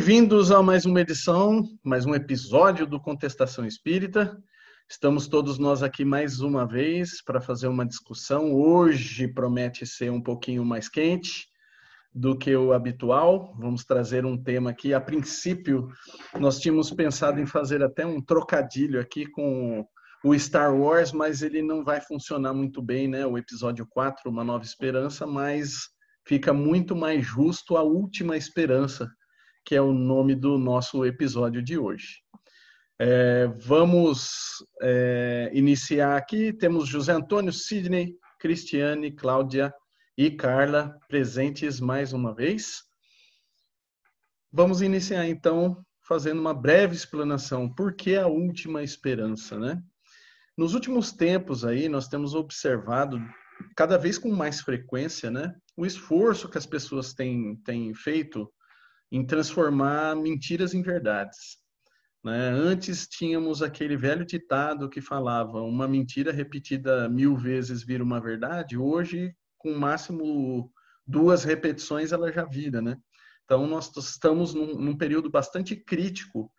Bem-vindos a mais uma edição, mais um episódio do Contestação Espírita. Estamos todos nós aqui mais uma vez para fazer uma discussão. Hoje promete ser um pouquinho mais quente do que o habitual. Vamos trazer um tema aqui. A princípio, nós tínhamos pensado em fazer até um trocadilho aqui com o Star Wars, mas ele não vai funcionar muito bem, né? O episódio 4, Uma Nova Esperança, mas fica muito mais justo a Última Esperança, que é o nome do nosso episódio de hoje. É, vamos é, iniciar aqui. Temos José Antônio, Sidney, Cristiane, Cláudia e Carla presentes mais uma vez. Vamos iniciar então fazendo uma breve explanação. Por que a última esperança, né? Nos últimos tempos aí, nós temos observado cada vez com mais frequência, né, o esforço que as pessoas têm, têm feito em transformar mentiras em verdades. Né? Antes tínhamos aquele velho ditado que falava uma mentira repetida mil vezes vira uma verdade. Hoje, com máximo duas repetições, ela já vira, né? Então, nós estamos num, num período bastante crítico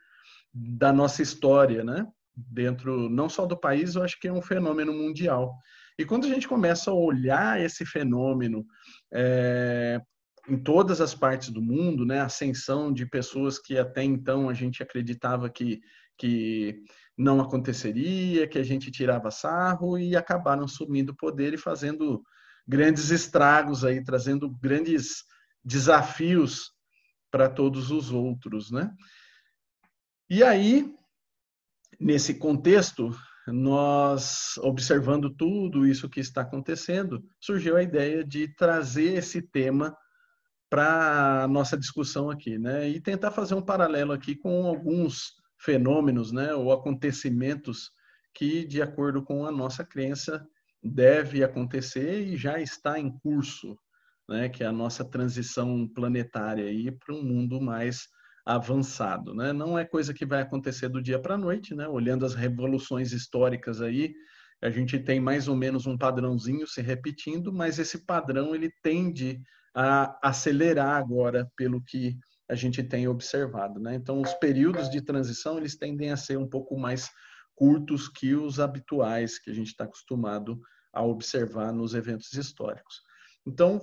da nossa história, né? Dentro não só do país, eu acho que é um fenômeno mundial. E quando a gente começa a olhar esse fenômeno é, em todas as partes do mundo, né, ascensão de pessoas que até então a gente acreditava que, que não aconteceria, que a gente tirava sarro e acabaram assumindo o poder e fazendo grandes estragos aí, trazendo grandes desafios para todos os outros, né? E aí, nesse contexto, nós, observando tudo isso que está acontecendo, surgiu a ideia de trazer esse tema para nossa discussão aqui, né? E tentar fazer um paralelo aqui com alguns fenômenos, né, ou acontecimentos que, de acordo com a nossa crença, deve acontecer e já está em curso, né, que é a nossa transição planetária aí para um mundo mais avançado, né? Não é coisa que vai acontecer do dia para a noite, né? Olhando as revoluções históricas aí, a gente tem mais ou menos um padrãozinho se repetindo, mas esse padrão ele tende a acelerar agora pelo que a gente tem observado, né? Então os períodos de transição eles tendem a ser um pouco mais curtos que os habituais que a gente está acostumado a observar nos eventos históricos. Então,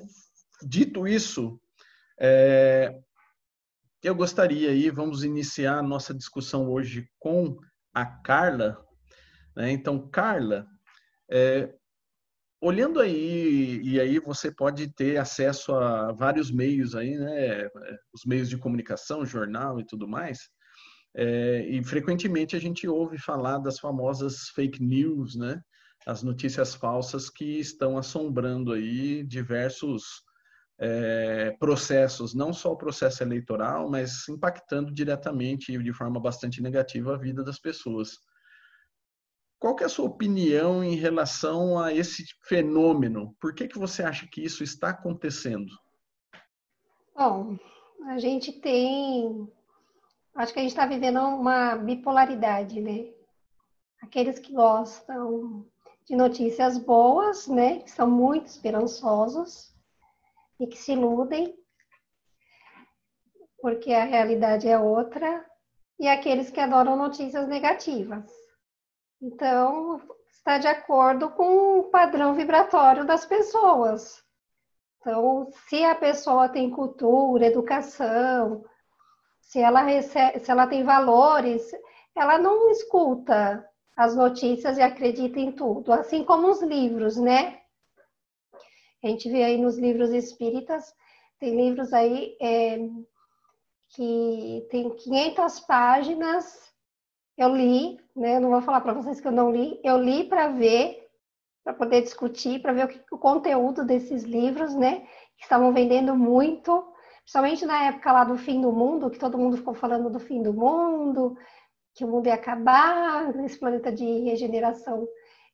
dito isso, é, eu gostaria aí, vamos iniciar a nossa discussão hoje com a Carla. Né? Então, Carla, é, olhando aí, e aí você pode ter acesso a vários meios aí, né? Os meios de comunicação, jornal e tudo mais. É, e frequentemente a gente ouve falar das famosas fake news, né? As notícias falsas que estão assombrando aí diversos é, processos, não só o processo eleitoral, mas impactando diretamente e de forma bastante negativa a vida das pessoas. Qual é a sua opinião em relação a esse fenômeno? Por que, que você acha que isso está acontecendo? Bom, a gente tem. Acho que a gente está vivendo uma bipolaridade, né? Aqueles que gostam de notícias boas, né? Que são muito esperançosos, e que se iludem, porque a realidade é outra, e aqueles que adoram notícias negativas. Então, está de acordo com o padrão vibratório das pessoas. Então, se a pessoa tem cultura, educação, se ela, recebe, se ela tem valores, ela não escuta as notícias e acredita em tudo, assim como os livros, né? A gente vê aí nos livros espíritas, tem livros aí é, que tem 500 páginas. Eu li, né? Não vou falar para vocês que eu não li. Eu li para ver, para poder discutir, para ver o, que, o conteúdo desses livros, né? Que estavam vendendo muito, principalmente na época lá do fim do mundo, que todo mundo ficou falando do fim do mundo, que o mundo ia acabar, nesse planeta de regeneração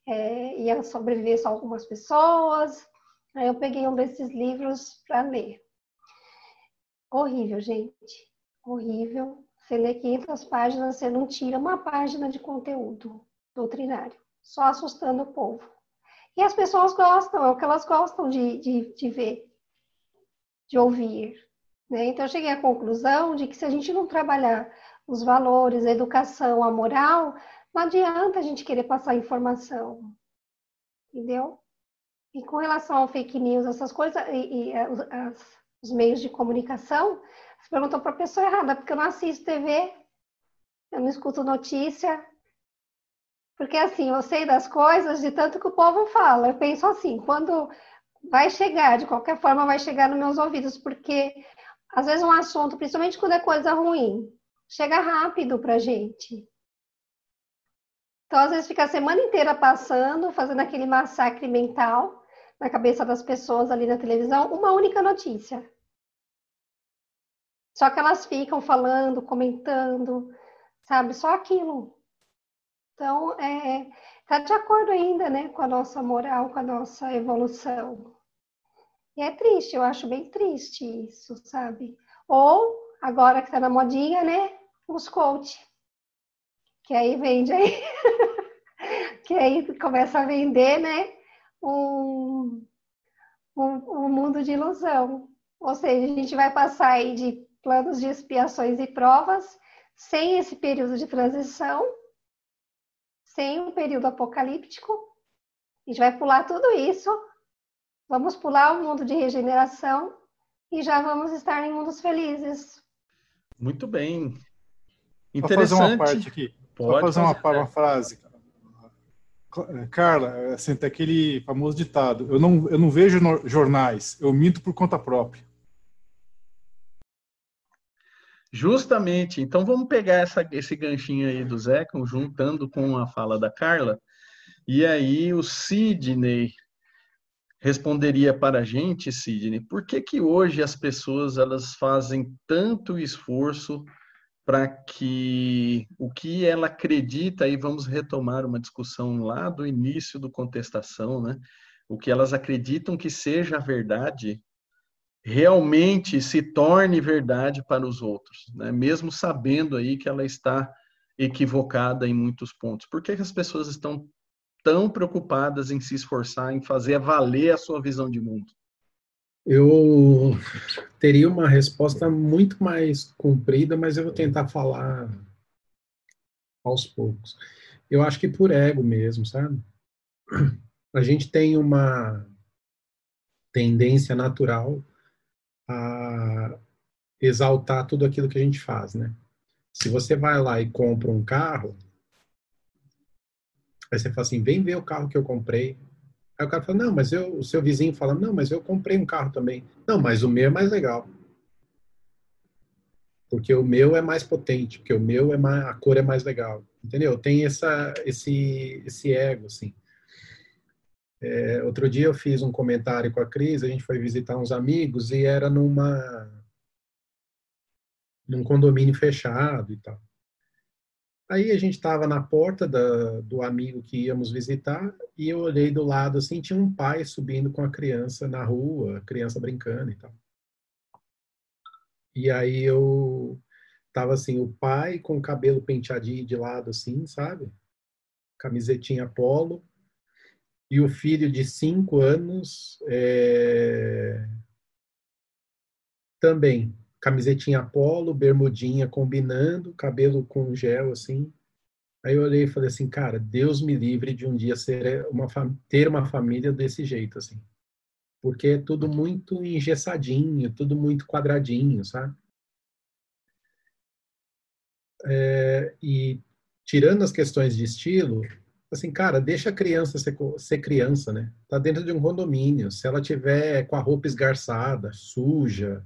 é, ia sobreviver só algumas pessoas. Aí eu peguei um desses livros para ler. Horrível, gente. Horrível. Você lê 500 páginas, você não tira uma página de conteúdo doutrinário. Só assustando o povo. E as pessoas gostam, é o que elas gostam de, de, de ver, de ouvir. Né? Então, eu cheguei à conclusão de que se a gente não trabalhar os valores, a educação, a moral, não adianta a gente querer passar informação. Entendeu? E com relação ao fake news, essas coisas, e, e as, os meios de comunicação, você perguntou para a pessoa errada, porque eu não assisto TV, eu não escuto notícia. Porque assim, eu sei das coisas de tanto que o povo fala. Eu penso assim, quando vai chegar, de qualquer forma, vai chegar nos meus ouvidos, porque às vezes um assunto, principalmente quando é coisa ruim, chega rápido para gente. Então, às vezes, fica a semana inteira passando, fazendo aquele massacre mental na cabeça das pessoas ali na televisão, uma única notícia. Só que elas ficam falando, comentando, sabe? Só aquilo. Então, é, tá de acordo ainda, né, com a nossa moral, com a nossa evolução. E é triste, eu acho bem triste isso, sabe? Ou, agora que tá na modinha, né, os coach. Que aí vende aí. que aí começa a vender, né, um, um, um mundo de ilusão. Ou seja, a gente vai passar aí de planos de expiações e provas sem esse período de transição sem um período apocalíptico. A gente vai pular tudo isso, vamos pular o mundo de regeneração e já vamos estar em mundos felizes. Muito bem. Interessante. Vou fazer uma parte aqui. Pode Vou fazer, fazer uma, uma frase. Carla, assim, tem aquele famoso ditado: eu não, eu não vejo jornais, eu minto por conta própria. Justamente. Então vamos pegar essa, esse ganchinho aí do Zé, juntando com a fala da Carla, e aí o Sidney responderia para a gente, Sidney, por que que hoje as pessoas elas fazem tanto esforço para que o que ela acredita, aí vamos retomar uma discussão lá do início do contestação, né? O que elas acreditam que seja a verdade, realmente se torne verdade para os outros, né? mesmo sabendo aí que ela está equivocada em muitos pontos. Por que, as pessoas estão tão preocupadas em se esforçar, em fazer valer a sua visão de mundo? Eu teria uma resposta muito mais comprida, mas eu vou tentar falar aos poucos. Eu acho que por ego mesmo, sabe? A gente tem uma tendência natural a exaltar tudo aquilo que a gente faz, né? Se você vai lá e compra um carro, aí você fala assim, vem ver o carro que eu comprei. Aí o cara fala, não, mas eu, o seu vizinho fala, não, mas eu comprei um carro também. Não, mas o meu é mais legal. Porque o meu é mais potente, porque o meu é mais, a cor é mais legal. Entendeu? Tem essa, esse, esse ego, assim. É, outro dia eu fiz um comentário com a Cris, a gente foi visitar uns amigos e era numa num condomínio fechado e tal. Aí a gente estava na porta da, do amigo que íamos visitar e eu olhei do lado assim, tinha um pai subindo com a criança na rua, criança brincando e tal. E aí eu tava assim, o pai com o cabelo penteadinho de lado assim, sabe? Camisetinha polo, e o filho de cinco anos é... também camisetinha polo, bermudinha combinando, cabelo com gel assim. Aí eu olhei e falei assim, cara, Deus me livre de um dia ser uma ter uma família desse jeito assim. Porque é tudo muito engessadinho, tudo muito quadradinho, sabe? É, e tirando as questões de estilo, assim, cara, deixa a criança ser, ser, criança, né? Tá dentro de um condomínio. Se ela tiver com a roupa esgarçada, suja,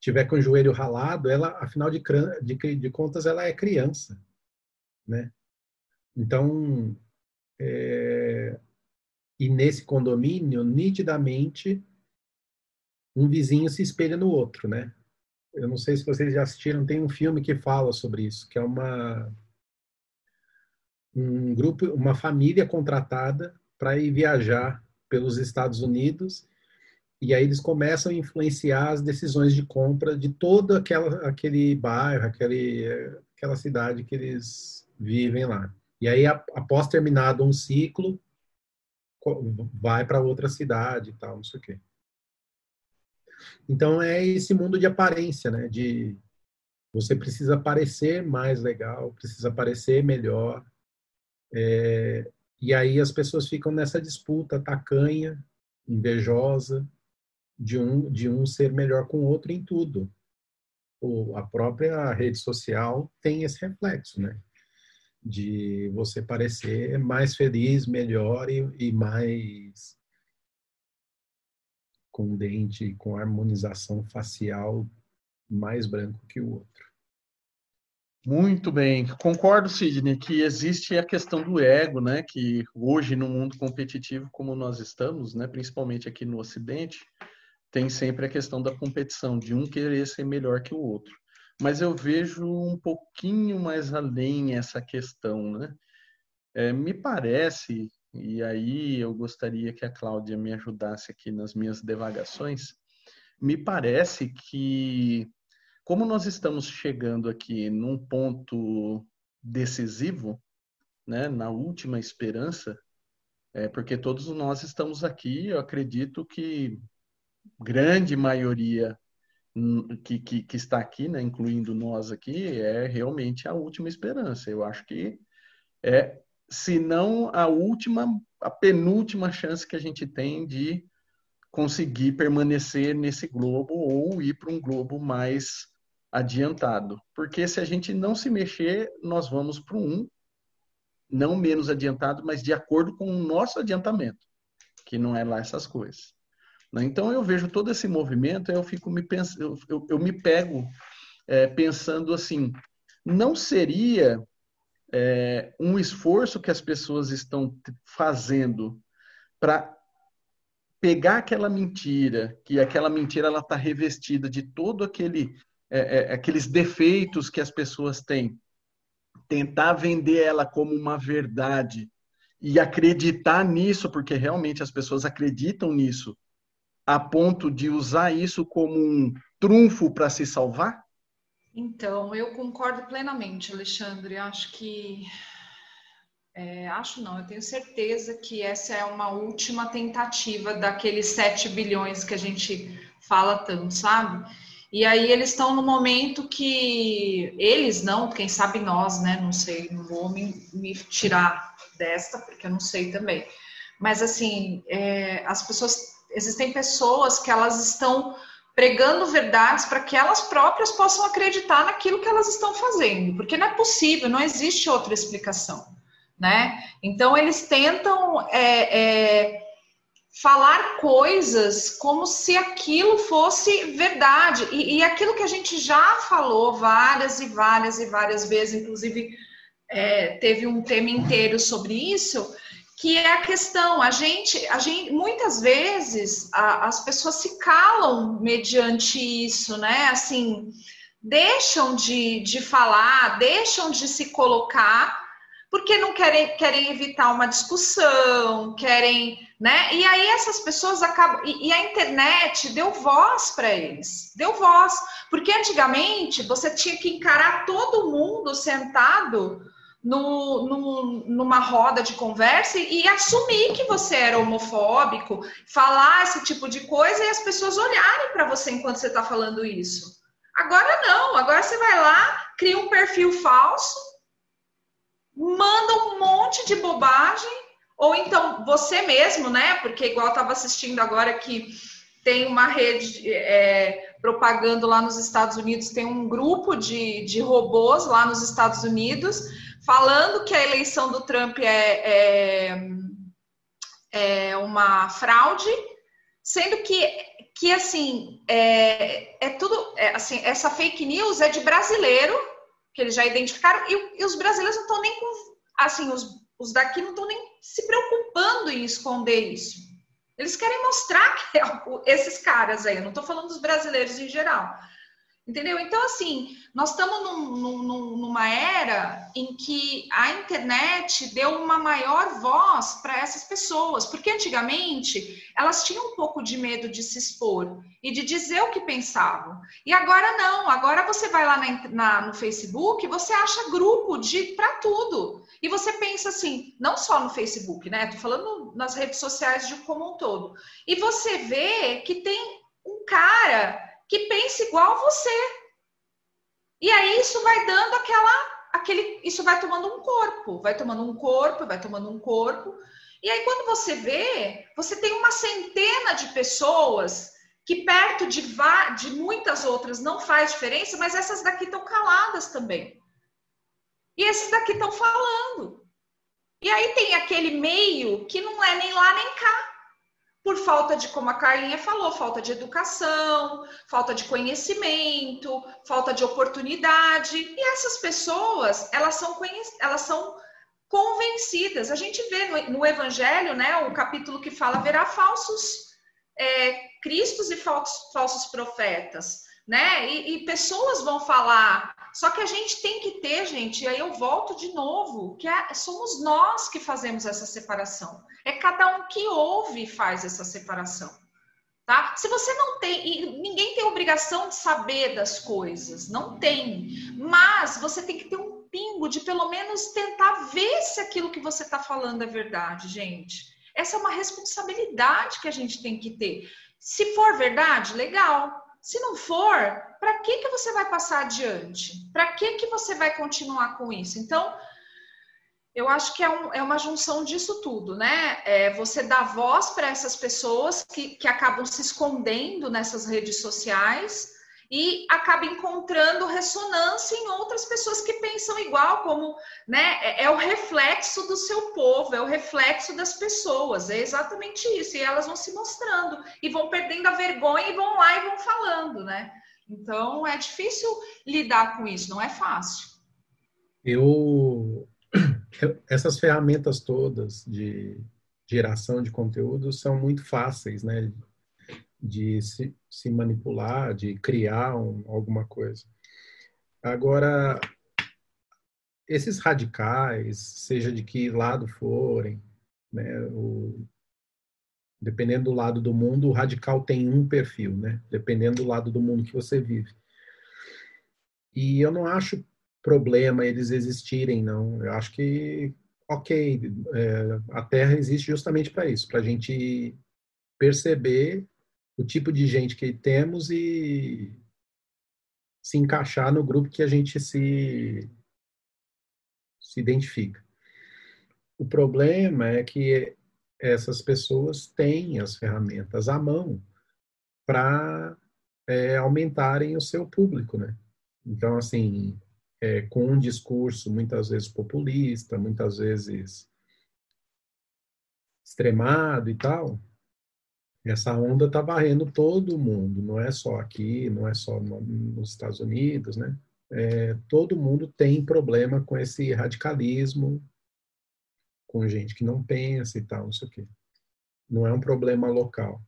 tiver com o joelho ralado, ela, afinal de, de, de contas, ela é criança, né? Então, é, e nesse condomínio, nitidamente, um vizinho se espelha no outro, né? Eu não sei se vocês já assistiram, tem um filme que fala sobre isso, que é uma um grupo, uma família contratada para ir viajar pelos Estados Unidos e aí eles começam a influenciar as decisões de compra de todo aquela, aquele bairro, aquele, aquela cidade que eles vivem lá. E aí, após terminado um ciclo, vai para outra cidade e tal, não sei o quê. Então é esse mundo de aparência, né? De você precisa parecer mais legal, precisa parecer melhor. É, e aí as pessoas ficam nessa disputa tacanha, invejosa, de um, de um ser melhor com o outro em tudo. O, a própria rede social tem esse reflexo, né? De você parecer mais feliz, melhor e, e mais com dente, com harmonização facial mais branco que o outro. Muito bem, concordo, Sidney, que existe a questão do ego, né? Que hoje no mundo competitivo como nós estamos, né? Principalmente aqui no Ocidente, tem sempre a questão da competição, de um querer ser melhor que o outro. Mas eu vejo um pouquinho mais além essa questão, né? É, me parece, e aí eu gostaria que a Cláudia me ajudasse aqui nas minhas devagações, me parece que como nós estamos chegando aqui num ponto decisivo, né, na última esperança, é porque todos nós estamos aqui, eu acredito que grande maioria hum, que, que, que, está aqui, né, incluindo nós aqui, é realmente a última esperança. Eu acho que é, se não a última, a penúltima chance que a gente tem de conseguir permanecer nesse globo ou ir para um globo mais adiantado. Porque se a gente não se mexer, nós vamos para um não menos adiantado, mas de acordo com o nosso adiantamento, que não é lá essas coisas. Né? Então eu vejo todo esse movimento, eu fico me pens... eu, eu, eu me pego é, pensando assim, não seria é, um esforço que as pessoas estão fazendo para pegar aquela mentira, que aquela mentira ela está revestida de todo aquele é, é, aqueles defeitos que as pessoas têm, tentar vender ela como uma verdade e acreditar nisso, porque realmente as pessoas acreditam nisso, a ponto de usar isso como um trunfo para se salvar? Então, eu concordo plenamente, Alexandre. Acho que. É, acho não, eu tenho certeza que essa é uma última tentativa daqueles 7 bilhões que a gente fala tanto, sabe? E aí eles estão no momento que eles não, quem sabe nós, né? Não sei, não vou me, me tirar desta, porque eu não sei também. Mas assim, é, as pessoas, existem pessoas que elas estão pregando verdades para que elas próprias possam acreditar naquilo que elas estão fazendo, porque não é possível, não existe outra explicação, né? Então eles tentam é, é, falar coisas como se aquilo fosse verdade. E, e, aquilo que a gente já falou várias e várias e várias vezes, inclusive é, teve um tema inteiro sobre isso, que é a questão, a gente, a gente muitas vezes a, as pessoas se calam mediante isso, né? Assim, deixam de, de falar, deixam de se colocar porque não querem, querem evitar uma discussão, querem, né? E aí essas pessoas acabam. E, e a internet deu voz para eles, deu voz. Porque antigamente você tinha que encarar todo mundo sentado no, no, numa roda de conversa e, e assumir que você era homofóbico, falar esse tipo de coisa e as pessoas olharem para você enquanto você está falando isso. Agora não, agora você vai lá, cria um perfil falso manda um monte de bobagem, ou então você mesmo, né? Porque igual estava assistindo agora que tem uma rede é, propagando lá nos Estados Unidos, tem um grupo de, de robôs lá nos Estados Unidos falando que a eleição do Trump é, é, é uma fraude, sendo que, que assim, é, é tudo, é, assim, essa fake news é de brasileiro, que eles já identificaram, e, e os brasileiros não estão nem com. Assim, os, os daqui não estão nem se preocupando em esconder isso. Eles querem mostrar que é, esses caras aí, eu não estou falando dos brasileiros em geral, Entendeu? Então, assim, nós estamos num, num, numa era em que a internet deu uma maior voz para essas pessoas, porque antigamente elas tinham um pouco de medo de se expor e de dizer o que pensavam. E agora não, agora você vai lá na, na, no Facebook, você acha grupo de para tudo. E você pensa assim, não só no Facebook, né? Tô falando nas redes sociais de como um todo. E você vê que tem um cara que pensa igual você. E aí isso vai dando aquela, aquele, isso vai tomando um corpo, vai tomando um corpo, vai tomando um corpo. E aí quando você vê, você tem uma centena de pessoas que perto de, de muitas outras não faz diferença, mas essas daqui estão caladas também. E esses daqui estão falando. E aí tem aquele meio que não é nem lá nem cá. Por falta de, como a Carlinha falou, falta de educação, falta de conhecimento, falta de oportunidade. E essas pessoas, elas são, elas são convencidas. A gente vê no, no Evangelho, né, o capítulo que fala haverá falsos é, cristos e falsos, falsos profetas, né? E, e, pessoas vão falar. Só que a gente tem que ter, gente, e aí eu volto de novo, que é, somos nós que fazemos essa separação. É cada um que ouve e faz essa separação. Tá? Se você não tem, e ninguém tem obrigação de saber das coisas, não tem. Mas você tem que ter um pingo de pelo menos tentar ver se aquilo que você está falando é verdade, gente. Essa é uma responsabilidade que a gente tem que ter. Se for verdade, legal. Se não for, para que, que você vai passar adiante? Para que, que você vai continuar com isso? Então, eu acho que é, um, é uma junção disso tudo, né? É você dá voz para essas pessoas que, que acabam se escondendo nessas redes sociais e acaba encontrando ressonância em outras pessoas que pensam igual, como né, é, é, o reflexo do seu povo, é o reflexo das pessoas, é exatamente isso. E elas vão se mostrando e vão perdendo a vergonha e vão lá e vão falando, né? Então é difícil lidar com isso, não é fácil. Eu essas ferramentas todas de geração de conteúdo são muito fáceis, né? De se, se manipular, de criar um, alguma coisa. Agora, esses radicais, seja de que lado forem, né, o, dependendo do lado do mundo, o radical tem um perfil, né, dependendo do lado do mundo que você vive. E eu não acho problema eles existirem, não. Eu acho que, ok, é, a Terra existe justamente para isso, para a gente perceber o tipo de gente que temos e se encaixar no grupo que a gente se, se identifica. O problema é que essas pessoas têm as ferramentas à mão para é, aumentarem o seu público, né? Então, assim, é, com um discurso muitas vezes populista, muitas vezes extremado e tal, essa onda está varrendo todo mundo, não é só aqui, não é só no, nos Estados Unidos, né? É, todo mundo tem problema com esse radicalismo, com gente que não pensa e tal, não sei o quê. Não é um problema local.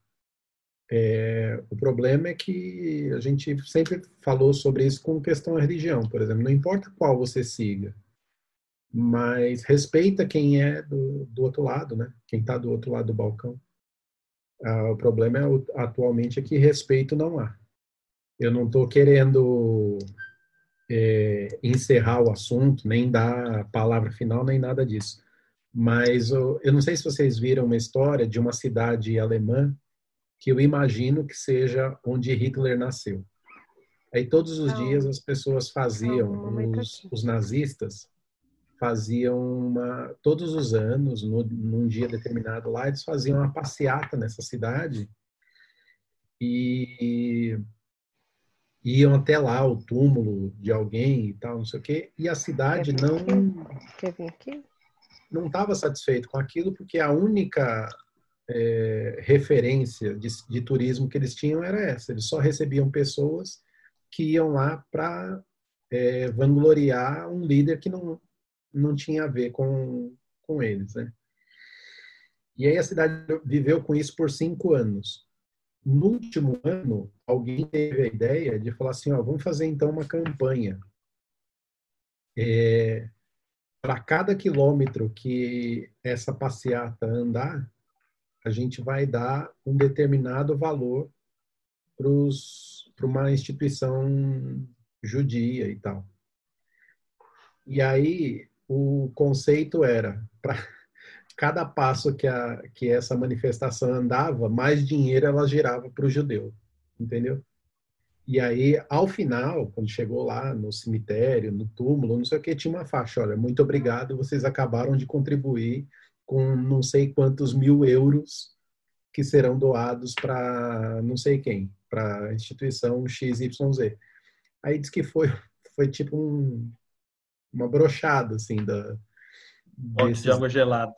É, o problema é que a gente sempre falou sobre isso com questão religião, por exemplo. Não importa qual você siga, mas respeita quem é do, do outro lado, né? Quem está do outro lado do balcão. Ah, o problema é, atualmente é que respeito não há. Eu não estou querendo é, encerrar o assunto, nem dar a palavra final, nem nada disso. Mas eu, eu não sei se vocês viram uma história de uma cidade alemã que eu imagino que seja onde Hitler nasceu. Aí todos os não. dias as pessoas faziam, não, os, os nazistas faziam uma todos os anos, no, num dia determinado lá, eles faziam uma passeata nessa cidade e iam até lá o túmulo de alguém e tal, não sei o quê, e a cidade não Quer vir aqui? não estava satisfeito com aquilo porque a única é, referência de, de, turismo que eles tinham era essa. Eles só recebiam pessoas que iam lá para é, vangloriar um líder que não, não tinha a ver com, com eles, né? E aí a cidade viveu com isso por cinco anos. No último ano, alguém teve a ideia de falar assim, ó, vamos fazer então uma campanha. É, Para cada quilômetro que essa passeata andar, a gente vai dar um determinado valor para uma instituição judia e tal. E aí o conceito era para cada passo que, a, que essa manifestação andava, mais dinheiro ela girava para o judeu. entendeu? E aí, ao final, quando chegou lá no cemitério, no túmulo, não sei o que, tinha uma faixa, olha, muito obrigado, vocês acabaram de contribuir com não sei quantos mil euros que serão doados para não sei quem, para a instituição XYZ. Aí diz que foi, foi tipo um, uma brochada, assim, da... Desses... de água gelada.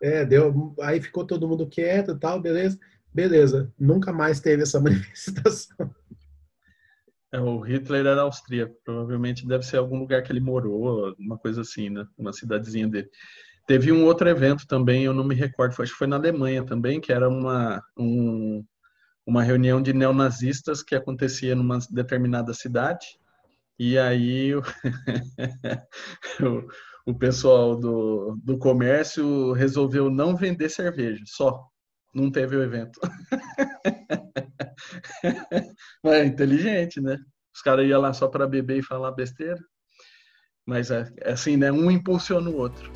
É, deu, aí ficou todo mundo quieto e tal, beleza? Beleza, nunca mais teve essa manifestação. É, o Hitler era austríaco, provavelmente deve ser algum lugar que ele morou, uma coisa assim, né? Uma cidadezinha dele. Teve um outro evento também, eu não me recordo, acho que foi na Alemanha também, que era uma, um, uma reunião de neonazistas que acontecia numa determinada cidade. E aí o, o, pessoal do, do comércio resolveu não vender cerveja, só. Não teve o evento. Mas é inteligente, né? Os caras iam lá só para beber e falar besteira. Mas é, é assim, né? Um impulsiona o outro.